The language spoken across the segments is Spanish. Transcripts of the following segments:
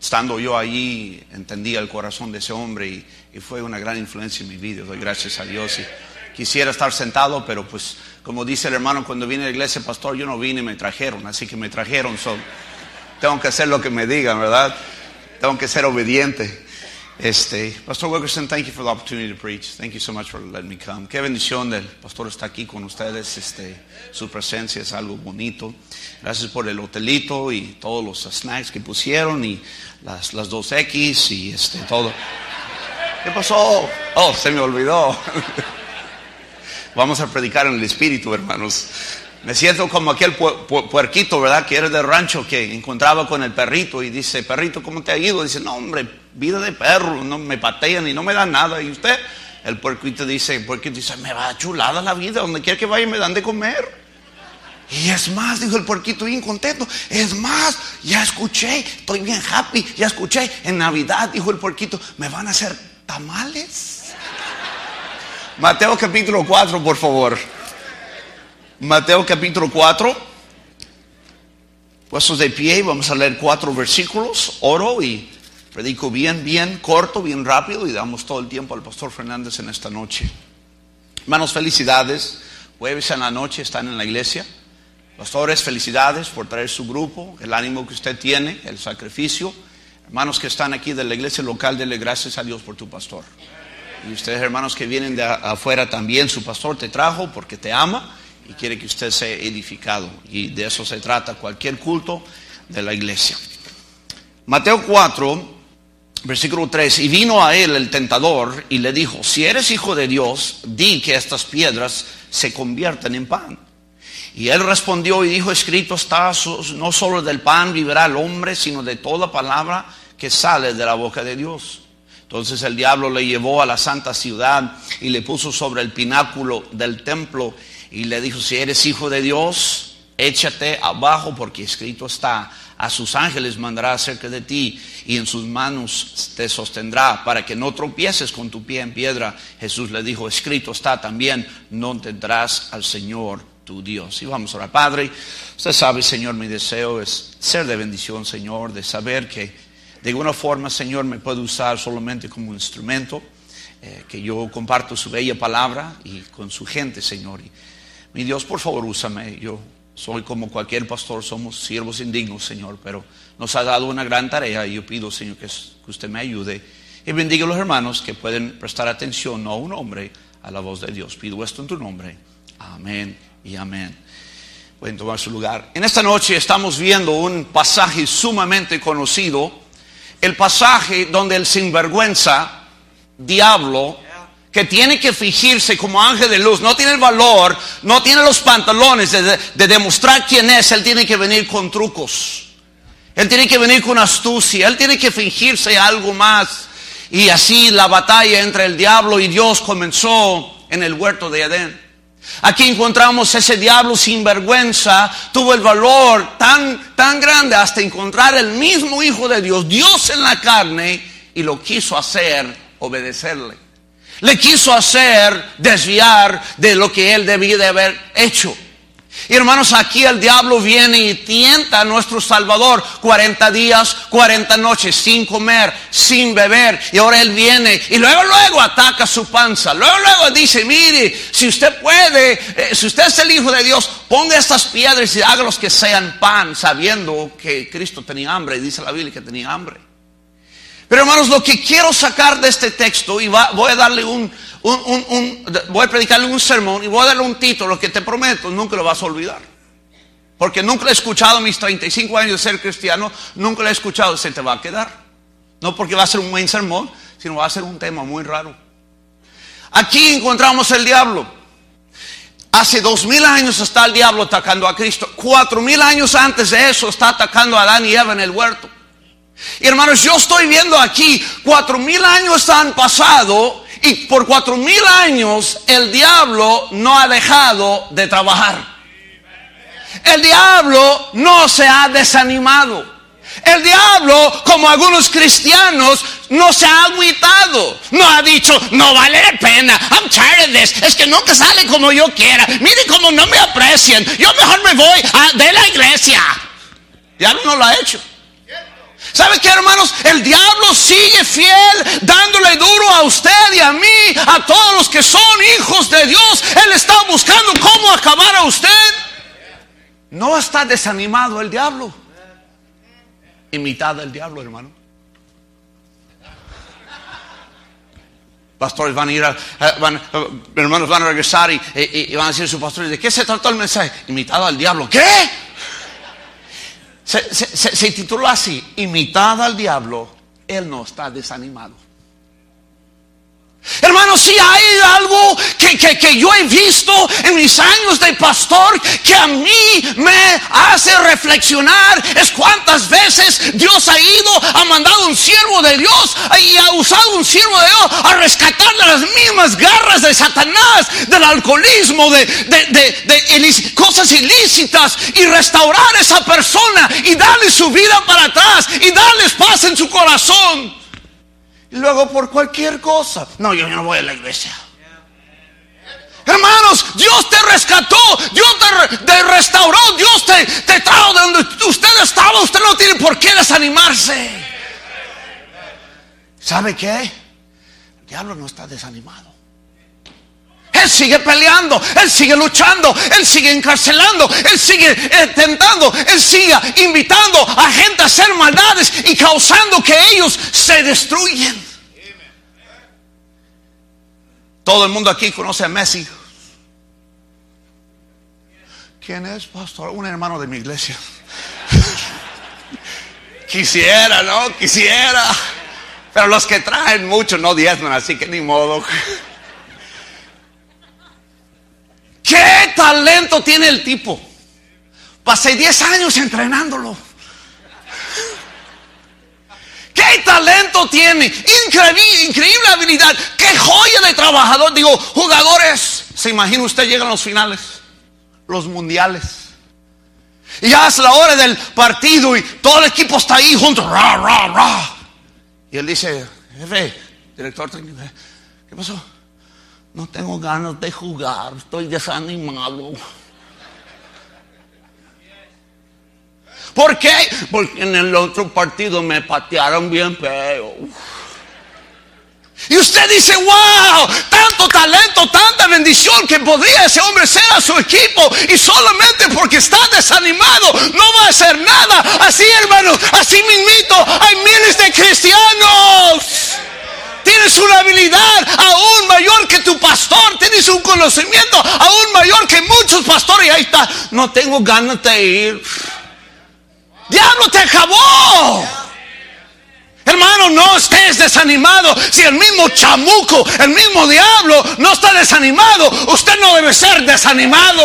estando yo allí, entendía el corazón de ese hombre y, fue una gran influencia en mi vida. Doy gracias a Dios. Quisiera estar sentado, pero pues, como dice el hermano, cuando vine a la iglesia, pastor, yo no vine, me trajeron, así que me trajeron. So, tengo que hacer lo que me digan, ¿verdad? Tengo que ser obediente. Este, Pastor Wilkerson, thank you for the opportunity to preach. Thank you so much for letting me come. Qué bendición del pastor está aquí con ustedes. Este, su presencia es algo bonito. Gracias por el hotelito y todos los snacks que pusieron y las, las dos X y este, todo. ¿Qué pasó? Oh, se me olvidó. Vamos a predicar en el Espíritu, hermanos. Me siento como aquel puerquito, ¿verdad? Que era del rancho que encontraba con el perrito y dice, perrito, ¿cómo te ha ido? Dice, no, hombre, vida de perro, no me patean y no me dan nada. Y usted, el puerquito dice, el puerquito dice, me va chulada la vida, donde quiera que vaya me dan de comer. Y es más, dijo el puerquito bien contento, es más, ya escuché, estoy bien happy, ya escuché, en Navidad, dijo el puerquito, me van a hacer tamales. Mateo capítulo 4, por favor. Mateo capítulo 4. Puestos de pie, vamos a leer cuatro versículos. Oro y predico bien, bien corto, bien rápido y damos todo el tiempo al pastor Fernández en esta noche. Hermanos, felicidades. Jueves en la noche están en la iglesia. Pastores, felicidades por traer su grupo, el ánimo que usted tiene, el sacrificio. Hermanos que están aquí de la iglesia local, dele gracias a Dios por tu pastor. Y ustedes, hermanos que vienen de afuera también, su pastor te trajo porque te ama y quiere que usted sea edificado. Y de eso se trata cualquier culto de la iglesia. Mateo 4, versículo 3. Y vino a él el tentador y le dijo, si eres hijo de Dios, di que estas piedras se conviertan en pan. Y él respondió y dijo, escrito está, no solo del pan vivirá el hombre, sino de toda palabra que sale de la boca de Dios. Entonces el diablo le llevó a la santa ciudad y le puso sobre el pináculo del templo y le dijo, si eres hijo de Dios, échate abajo porque escrito está, a sus ángeles mandará acerca de ti y en sus manos te sostendrá para que no tropieces con tu pie en piedra. Jesús le dijo, escrito está también, no tendrás al Señor tu Dios. Y vamos a orar, Padre, usted sabe, Señor, mi deseo es ser de bendición, Señor, de saber que de alguna forma, Señor, me puede usar solamente como instrumento, eh, que yo comparto su bella palabra y con su gente, Señor. Mi Dios, por favor, úsame. Yo soy como cualquier pastor, somos siervos indignos, Señor, pero nos ha dado una gran tarea y yo pido, Señor, que, que usted me ayude y bendiga a los hermanos que pueden prestar atención, no a un hombre, a la voz de Dios. Pido esto en tu nombre. Amén y amén. Pueden tomar su lugar. En esta noche estamos viendo un pasaje sumamente conocido, el pasaje donde el sinvergüenza, diablo, que tiene que fingirse como ángel de luz, no tiene el valor, no tiene los pantalones de, demostrar quién es, él tiene que venir con trucos. Él tiene que venir con astucia, él tiene que fingirse algo más. Y así la batalla entre el diablo y Dios comenzó en el huerto de Edén. Aquí encontramos ese diablo sin vergüenza, tuvo el valor tan, tan grande hasta encontrar el mismo Hijo de Dios, Dios en la carne, y lo quiso hacer obedecerle. Le quiso hacer desviar de lo que él debía de haber hecho. Y hermanos, aquí el diablo viene y tienta a nuestro Salvador 40 días, 40 noches sin comer, sin beber. Y ahora él viene y luego, luego ataca su panza. Luego, luego dice, mire, si usted puede, eh, si usted es el Hijo de Dios, ponga estas piedras y hágalos que sean pan, sabiendo que Cristo tenía hambre. Y dice la Biblia que tenía hambre. Pero hermanos, lo que quiero sacar de este texto, y voy a darle un, voy a predicarle un sermón y voy a darle un título que te prometo, nunca lo vas a olvidar. Porque nunca lo he escuchado mis 35 años de ser cristiano, nunca lo he escuchado, se te va a quedar. No porque va a ser un buen sermón, sino va a ser un tema muy raro. Aquí encontramos el diablo. Hace dos mil años está el diablo atacando a Cristo. Cuatro mil años antes de eso está atacando a Adán y Eva en el huerto. Hermanos, yo estoy viendo aquí, cuatro mil años han pasado y por cuatro mil años el diablo no ha dejado de trabajar. El diablo no se ha desanimado. El diablo, como algunos cristianos, no se ha agüitado. No ha dicho, no vale la pena. I'm tired of this. Es que nunca sale como yo quiera. Mire cómo no me aprecian. Yo mejor me voy a, de la iglesia. Diablo no lo ha hecho. ¿Sabe qué, hermanos? El diablo sigue fiel, dándole duro a usted y a mí, a todos los que son hijos de Dios. Él está buscando cómo acabar a usted. No está desanimado el diablo. Imitada el diablo, hermano. Pastores van a ir, a, van, hermanos van a regresar y, van a decir a su pastor, ¿de qué se trató el mensaje? Imitado al diablo. ¿Qué? Se, tituló así, Imitada al diablo, él no está desanimado. Hermanos, si hay algo que, que, yo he visto en mis años de pastor que a mí me hace reflexionar es cuántas veces Dios ha ido, ha mandado un siervo de Dios y ha usado un siervo de Dios a rescatar de las mismas garras de Satanás, del alcoholismo, de, de, de cosas ilícitas y restaurar a esa persona y darle su vida para atrás y darles paz en su corazón. Y luego por cualquier cosa. No, yo no voy a la iglesia. Hermanos, Dios te rescató, Dios te, restauró, Dios te, te trajo de donde usted estaba. Usted no tiene por qué desanimarse. ¿Sabe qué? El diablo no está desanimado. Él sigue peleando, Él sigue luchando, Él sigue encarcelando, Él sigue eh, tentando, Él sigue invitando a gente a hacer maldades y causando que ellos se destruyen. Todo el mundo aquí conoce a Messi. ¿Quién es, pastor? Un hermano de mi iglesia. Quisiera, ¿no? Quisiera. Pero los que traen mucho no diezman, así que ni modo. ¿Qué talento tiene el tipo? Pasé 10 años entrenándolo. ¿Qué talento tiene? Increíble, increíble habilidad. ¿Qué joya de trabajador? Digo, jugadores. ¿Se imagina usted llega a los finales? Los mundiales. Y ya es la hora del partido y todo el equipo está ahí junto. Y él dice, jefe, director ¿qué pasó? No tengo ganas de jugar, estoy desanimado. ¿Por qué? Porque en el otro partido me patearon bien feo. Y usted dice, wow, tanto talento, tanta bendición que podría ese hombre ser a su equipo. Y solamente porque está desanimado no va a hacer nada. Así, hermanos, así mismito, hay miles de cristianos. Tienes una habilidad aún mayor que tu pastor. Tienes un conocimiento aún mayor que muchos pastores. Y ahí está. No tengo ganas de ir. Diablo te acabó. Hermano, no estés desanimado. Si el mismo chamuco, el mismo diablo no está desanimado, usted no debe ser desanimado.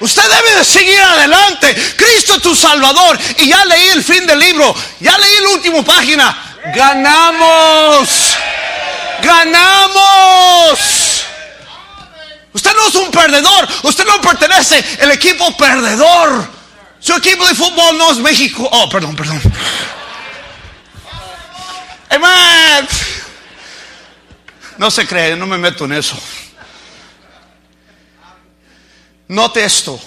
Usted debe de seguir adelante. Cristo tu Salvador. Y ya leí el fin del libro. Ya leí la última página ganamos. Ganamos. Usted no es un perdedor. Usted no pertenece al equipo perdedor. Su equipo de fútbol no es México. Oh, perdón, perdón. Amen. No se cree, no me meto en eso. Note esto,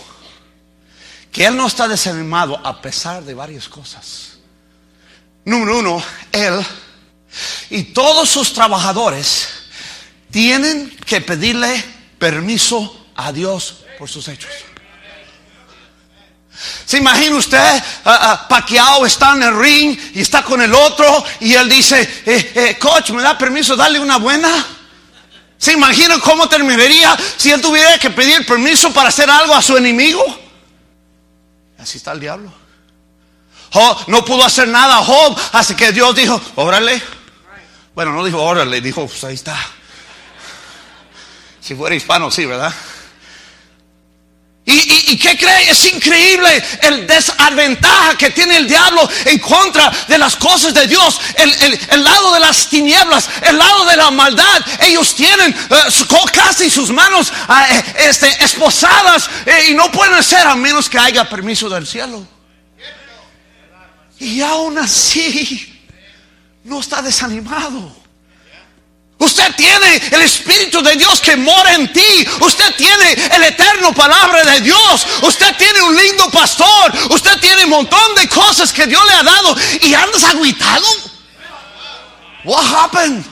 que Él no está desanimado a pesar de varias cosas. Número uno, Él y todos sus trabajadores tienen que pedirle permiso a Dios por sus hechos. ¿Se imagina usted? Uh, está en el ring y está con el otro y él dice, eh, eh, coach, ¿me da permiso darle una buena? ¿Se imagina cómo terminaría si él tuviera que pedir permiso para hacer algo a su enemigo? Así está el diablo no pudo hacer nada Job, así que Dios dijo, órale. Bueno, no dijo órale, dijo, pues ahí está. Si fuera hispano, sí, ¿verdad? ¿Y, qué cree? Es increíble el desventaja que tiene el diablo en contra de las cosas de Dios. El, lado de las tinieblas, el lado de la maldad. Ellos tienen uh, casi sus manos eh, este, esposadas eh, y no pueden ser a menos que haya permiso del cielo. Y aún así no está desanimado. Usted tiene el Espíritu de Dios que mora en ti. Usted tiene el eterno palabra de Dios. Usted tiene un lindo pastor. Usted tiene un montón de cosas que Dios le ha dado. Y andas aguitado. What happened?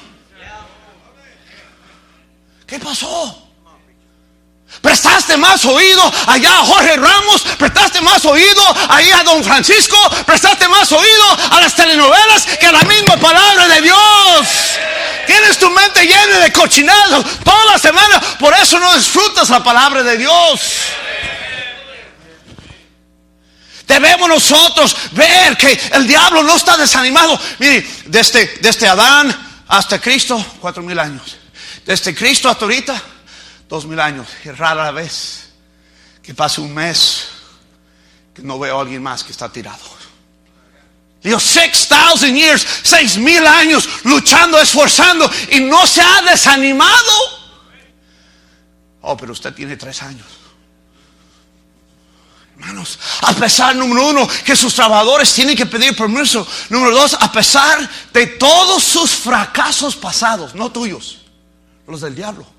¿Qué pasó? Prestaste más oído allá a Jorge Ramos, prestaste más oído ahí a Don Francisco, prestaste más oído a las telenovelas que a la misma palabra de Dios. Tienes tu mente llena de cochinado toda la semana, por eso no disfrutas la palabra de Dios. Debemos nosotros ver que el diablo no está desanimado. Mire, desde, desde Adán hasta Cristo, cuatro mil años. Desde Cristo hasta ahorita, dos mil años. Es rara vez que pase un mes que no veo a alguien más que está tirado. Dios, six thousand years, seis mil años luchando, esforzando y no se ha desanimado. Oh, pero usted tiene tres años. Hermanos, a pesar, número uno, que sus trabajadores tienen que pedir permiso. Número dos, a pesar de todos sus fracasos pasados, no tuyos, los del diablo.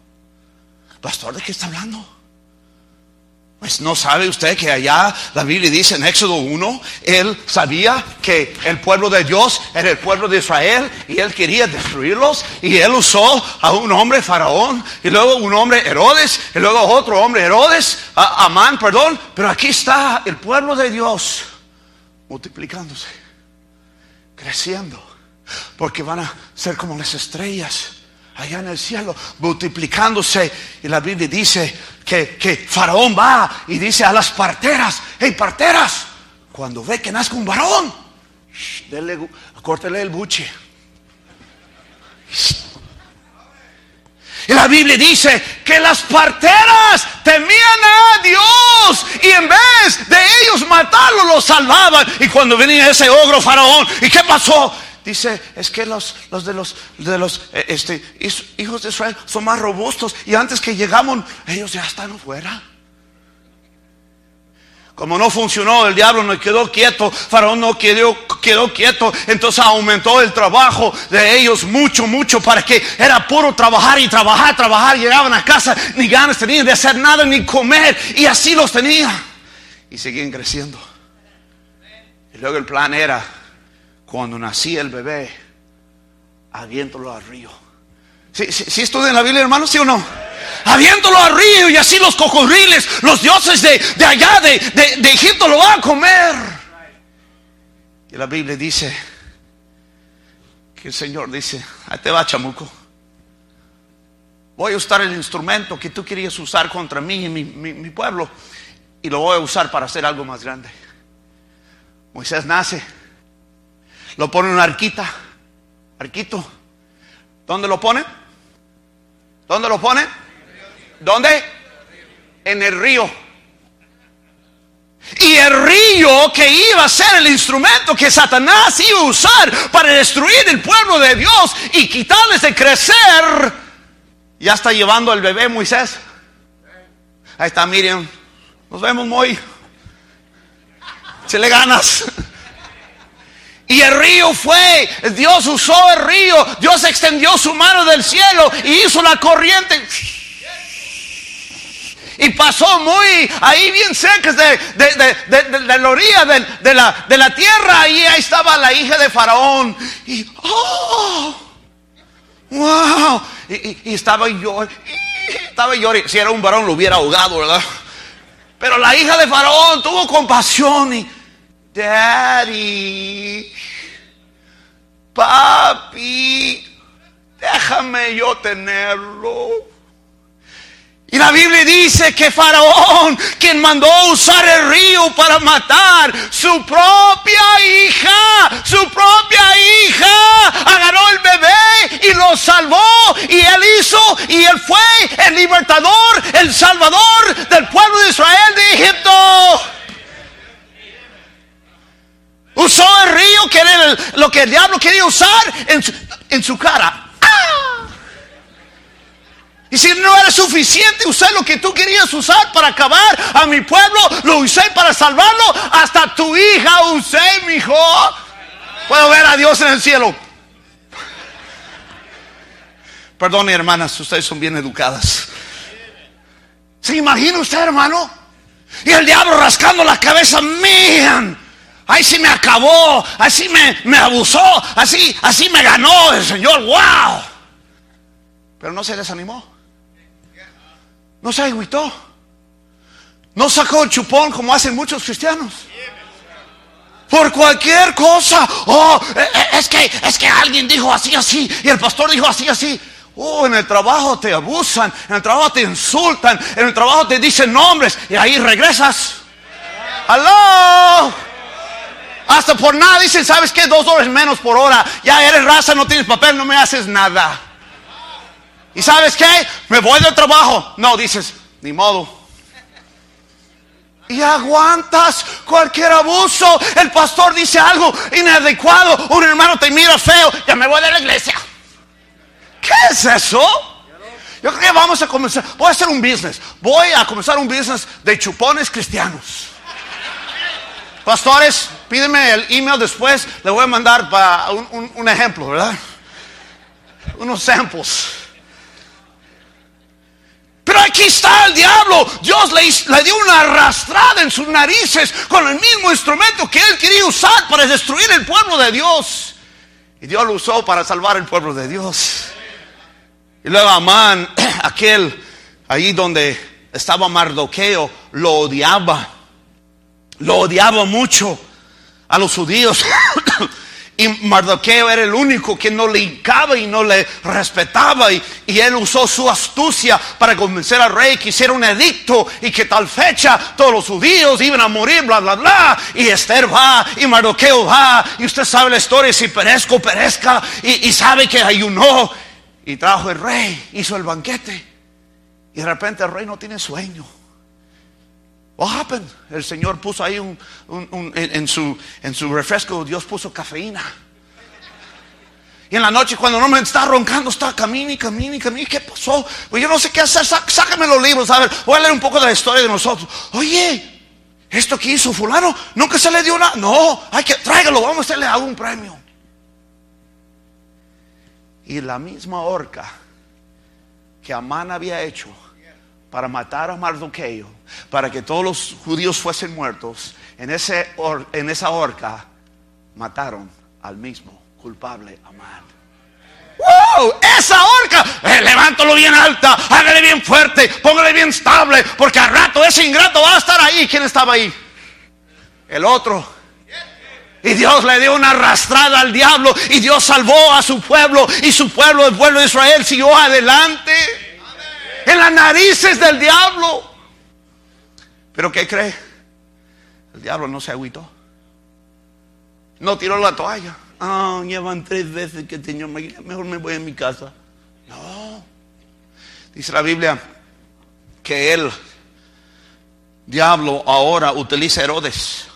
Pastor, ¿de qué está hablando? Pues no sabe usted que allá la Biblia dice en Éxodo 1, él sabía que el pueblo de Dios era el pueblo de Israel y él quería destruirlos y él usó a un hombre faraón y luego un hombre Herodes y luego otro hombre Herodes, Amán, perdón, pero aquí está el pueblo de Dios multiplicándose, creciendo, porque van a ser como las estrellas allá en el cielo, multiplicándose. Y la Biblia dice que, que Faraón va y dice a las parteras, hey parteras, cuando ve que nazca un varón, córtele el buche. Y la Biblia dice que las parteras temían a Dios y en vez de ellos matarlo, los salvaban. Y cuando venía ese ogro faraón, ¿y qué pasó? Dice, es que los, los de los, de los eh, este, hijos de Israel son más robustos y antes que llegamos, ellos ya están fuera. Como no funcionó, el diablo no quedó quieto, Faraón no quedó, quedó quieto, entonces aumentó el trabajo de ellos mucho, mucho, para que era puro trabajar y trabajar, trabajar, llegaban a casa, ni ganas tenían de hacer nada, ni comer, y así los tenía. Y seguían creciendo. Y luego el plan era, cuando nacía el bebé, aviéntalo al río. ¿Sí, sí, estudian la Biblia, hermano? ¿Sí o no? Aviéntalo al río y así los cocodriles, los dioses de, de allá, de, de, Egipto, lo van a comer. Y la Biblia dice que el Señor dice, ahí te va chamuco. Voy a usar el instrumento que tú querías usar contra mí y mi, mi pueblo y lo voy a usar para hacer algo más grande. Moisés nace lo pone en una arquita. Arquito. ¿Dónde lo pone? ¿Dónde lo pone? ¿Dónde? En el río. Y el río que iba a ser el instrumento que Satanás iba a usar para destruir el pueblo de Dios y quitarles de crecer, ya está llevando al bebé Moisés. Ahí está Miriam. Nos vemos muy. Se le ganas. Y el río fue, Dios usó el río, Dios extendió su mano del cielo y hizo la corriente. Y pasó muy ahí bien cerca de, la orilla de, la, de la tierra. Y ahí estaba la hija de Faraón. Y, oh, wow. Y, estaba yo, estaba llorando. Si era un varón lo hubiera ahogado, ¿verdad? Pero la hija de Faraón tuvo compasión y Daddy, papi, déjame yo tenerlo. Y la Biblia dice que Faraón, quien mandó usar el río para matar su propia hija, su propia hija, agarró el bebé y lo salvó. Y él hizo, y él fue el libertador, el salvador del pueblo de Israel de Egipto. Usó el río, que era lo que el diablo quería usar en su, cara. ¡Ah! Y si no era suficiente usar lo que tú querías usar para acabar a mi pueblo, lo usé para salvarlo. Hasta tu hija usé, mi hijo. Puedo ver a Dios en el cielo. Perdone, hermanas, ustedes son bien educadas. ¿Se imagina usted, hermano? Y el diablo rascando la cabeza, man, ahí sí me acabó, así me, me abusó, así, así me ganó el Señor, wow. Pero no se desanimó. No se agüitó. No sacó el chupón como hacen muchos cristianos. Por cualquier cosa. Oh, eh, eh, es que, es que alguien dijo así, así. Y el pastor dijo así, así. Oh, en el trabajo te abusan, en el trabajo te insultan, en el trabajo te dicen nombres y ahí regresas. ¡Aló! Hasta por nada dicen, ¿sabes qué? Dos dólares menos por hora. Ya eres raza, no tienes papel, no me haces nada. ¿Y sabes qué? Me voy del trabajo. No, dices, ni modo y aguantas cualquier abuso. El pastor dice algo inadecuado, un hermano te mira feo, ya me voy de la iglesia. ¿Qué es eso? Yo creo que vamos a comenzar, voy a hacer un business, voy a comenzar un business de chupones cristianos. Pastores, pídeme el email después, le voy a mandar para un, un ejemplo, ¿verdad? Unos samples. Pero aquí está el diablo. Dios le, dio una arrastrada en sus narices con el mismo instrumento que él quería usar para destruir el pueblo de Dios. Y Dios lo usó para salvar el pueblo de Dios. Y luego Amán, aquel ahí donde estaba Mardoqueo, lo odiaba. Lo odiaba mucho a los judíos. Y Mardoqueo era el único que no le hincaba y no le respetaba. Y, él usó su astucia para convencer al rey que hiciera un edicto y que tal fecha todos los judíos iban a morir, bla, bla, bla. Y Esther va y Mardoqueo va. Y usted sabe la historia, si perezco, perezca. Y, y sabe que ayunó. Y trajo el rey, hizo el banquete. Y de repente el rey no tiene sueño. What happened? El Señor puso ahí un, en, su, en su refresco, Dios puso cafeína. Y en la noche cuando no me está roncando, está camine, camine, camine. ¿Qué pasó? Pues yo no sé qué hacer. sácame los libros. A ver, voy a leer un poco de la historia de nosotros. Oye, esto que hizo fulano, nunca se le dio nada. No, hay que tráigalo, vamos a hacerle algún premio. Y la misma horca que Amán había hecho para matar a Mardoqueo, para que todos los judíos fuesen muertos, en, ese en esa horca mataron al mismo culpable Amán. ¡Wow! Esa horca, eh, levántalo bien alta, hágale bien fuerte, póngale bien estable, porque al rato ese ingrato va a estar ahí. ¿Quién estaba ahí? El otro. Y Dios le dio una arrastrada al diablo y Dios salvó a su pueblo y su pueblo, el pueblo de Israel, siguió adelante en las narices del diablo. Pero ¿qué cree? El diablo no se agüitó. No tiró la toalla. Ah, llevan tres veces que el Señor me mejor me voy a mi casa. No. Dice la Biblia que el diablo ahora utiliza Herodes.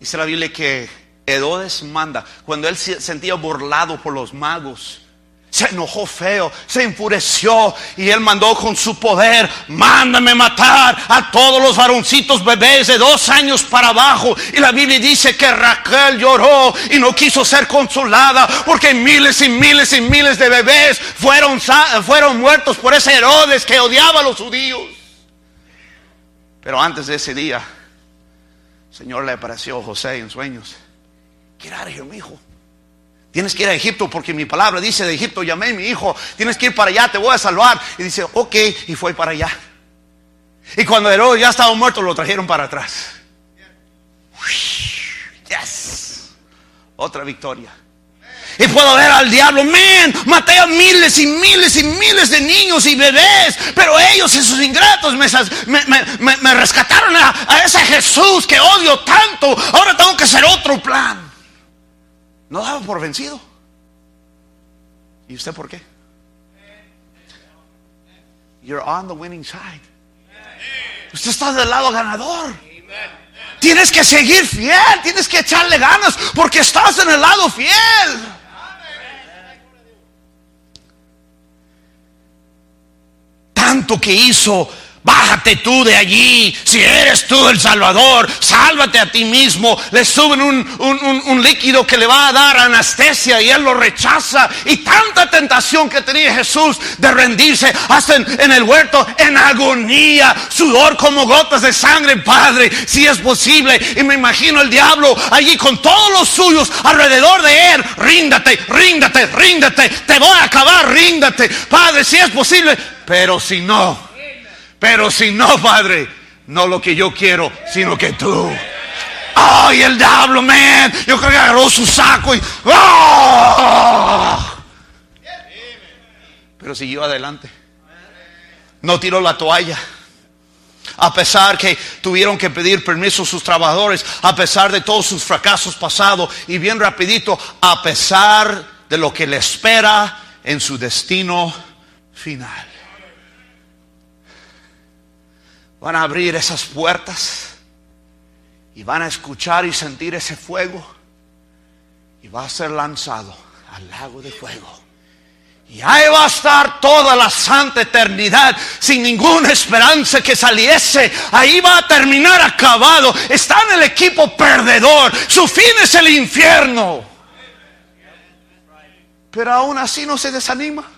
Dice la Biblia que Herodes manda. Cuando él se sentía burlado por los magos, se enojó feo, se enfureció y él mandó con su poder, mándame matar a todos los varoncitos bebés de dos años para abajo. Y la Biblia dice que Raquel lloró y no quiso ser consolada porque miles y miles y miles de bebés fueron, fueron muertos por ese Herodes que odiaba a los judíos. Pero antes de ese día, el Señor le apareció a José en sueños. Get out hijo. Tienes que ir a Egipto porque mi palabra dice de Egipto llamé a mi hijo. Tienes que ir para allá, te voy a salvar. Y dice, ok, y fue para allá. Y cuando Herodes ya estaba muerto, lo trajeron para atrás. Yes. Otra victoria. Y puedo ver al diablo, man, maté a miles y miles y miles de niños y bebés, pero ellos, esos ingratos, me, rescataron a ese Jesús que odio tanto. Ahora tengo que hacer otro plan. No daba por vencido. ¿Y usted por qué? You're on the winning side. Usted está del lado ganador. Tienes que seguir fiel, tienes que echarle ganas porque estás en el lado fiel. Tanto que hizo Bájate tú de allí. Si eres tú el Salvador, sálvate a ti mismo. Le suben un, un- un líquido que le va a dar anestesia y él lo rechaza. Y tanta tentación que tenía Jesús de rendirse hasta en, en el huerto en agonía, sudor como gotas de sangre, Padre, si es posible. Y me imagino el diablo allí con todos los suyos alrededor de él. Ríndate, ríndate, ríndate. Te voy a acabar, ríndate. Padre, si es posible. Pero si no. Pero si no, Padre, no lo que yo quiero, sino que tú. ¡Ay, el diablo, man! Yo creo que agarró su saco y. ¡Ah! Pero siguió adelante. No tiró la toalla. A pesar que tuvieron que pedir permiso a sus trabajadores, a pesar de todos sus fracasos pasados, y bien rapidito, a pesar de lo que le espera en su destino final. Van a abrir esas puertas y van a escuchar y sentir ese fuego y va a ser lanzado al lago de fuego. Y ahí va a estar toda la santa eternidad sin ninguna esperanza que saliese. Ahí va a terminar acabado. Está en el equipo perdedor. Su fin es el infierno. Pero aún así no se desanima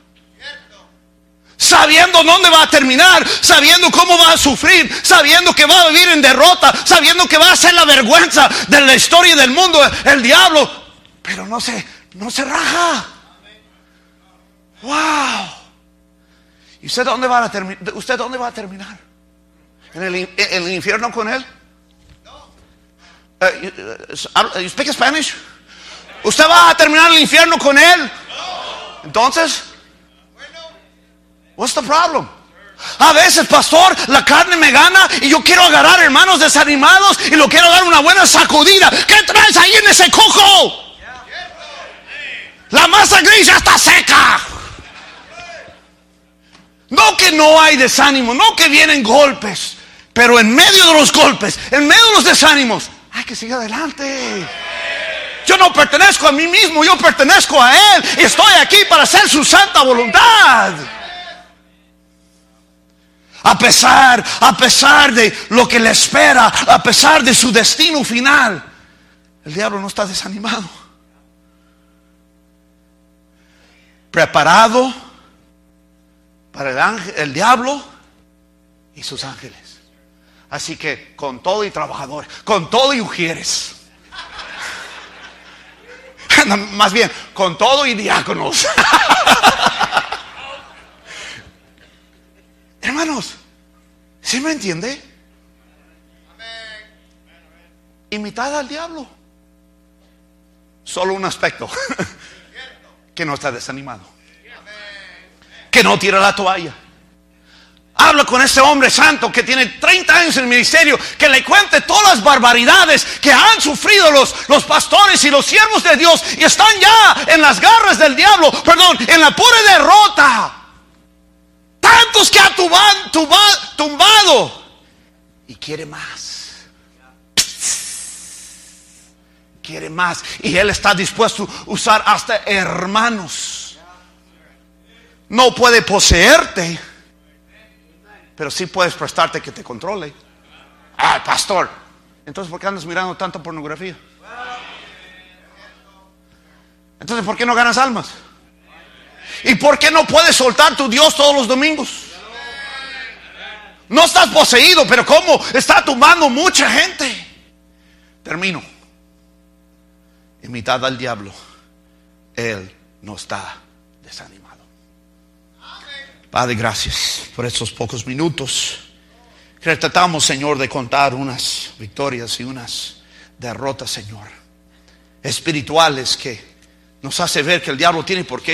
sabiendo dónde va a terminar, sabiendo cómo va a sufrir, sabiendo que va a vivir en derrota, sabiendo que va a ser la vergüenza de la historia del mundo, el diablo, pero no se, no se raja. Wow. ¿Y usted dónde va a terminar? ¿Usted dónde va a terminar? ¿En el, infierno con él? Uh, you, uh, speak Spanish? ¿Usted va a terminar el infierno con él? Entonces, What's the problem? A veces, pastor, la carne me gana y yo quiero agarrar hermanos desanimados y lo quiero dar una buena sacudida. ¿Qué traes ahí en ese coco? La masa gris ya está seca. No que no hay desánimo, no que vienen golpes, pero en medio de los golpes, en medio de los desánimos, hay que seguir adelante. Yo no pertenezco a mí mismo, yo pertenezco a Él y estoy aquí para hacer su santa voluntad. A pesar, a pesar de lo que le espera, a pesar de su destino final, el diablo no está desanimado. Preparado para el, ángel, el diablo y sus ángeles. Así que con todo y trabajadores, con todo y ujieres. Más bien, con todo y diáconos. Hermanos, ¿sí me entiende? Imitada al diablo. Solo un aspecto. que no está desanimado. Que no tira la toalla. Habla con ese hombre santo que tiene 30 años en el ministerio, que le cuente todas las barbaridades que han sufrido los, los pastores y los siervos de Dios y están ya en las garras del diablo, perdón, en la pura derrota. Tantos que ha tumbado y quiere más. Quiere más. Y Él está dispuesto a usar hasta hermanos. No puede poseerte, pero sí puedes prestarte que te controle. Ah, pastor. Entonces, ¿por qué andas mirando tanta pornografía? Entonces, ¿por qué no ganas almas? ¿Y por qué no puedes soltar tu Dios todos los domingos? No estás poseído, pero ¿cómo? Está tumbando mucha gente. Termino. Imitad al diablo. Él no está desanimado. Padre, gracias por estos pocos minutos. Que tratamos, Señor, de contar unas victorias y unas derrotas, Señor. Espirituales que nos hace ver que el diablo tiene por qué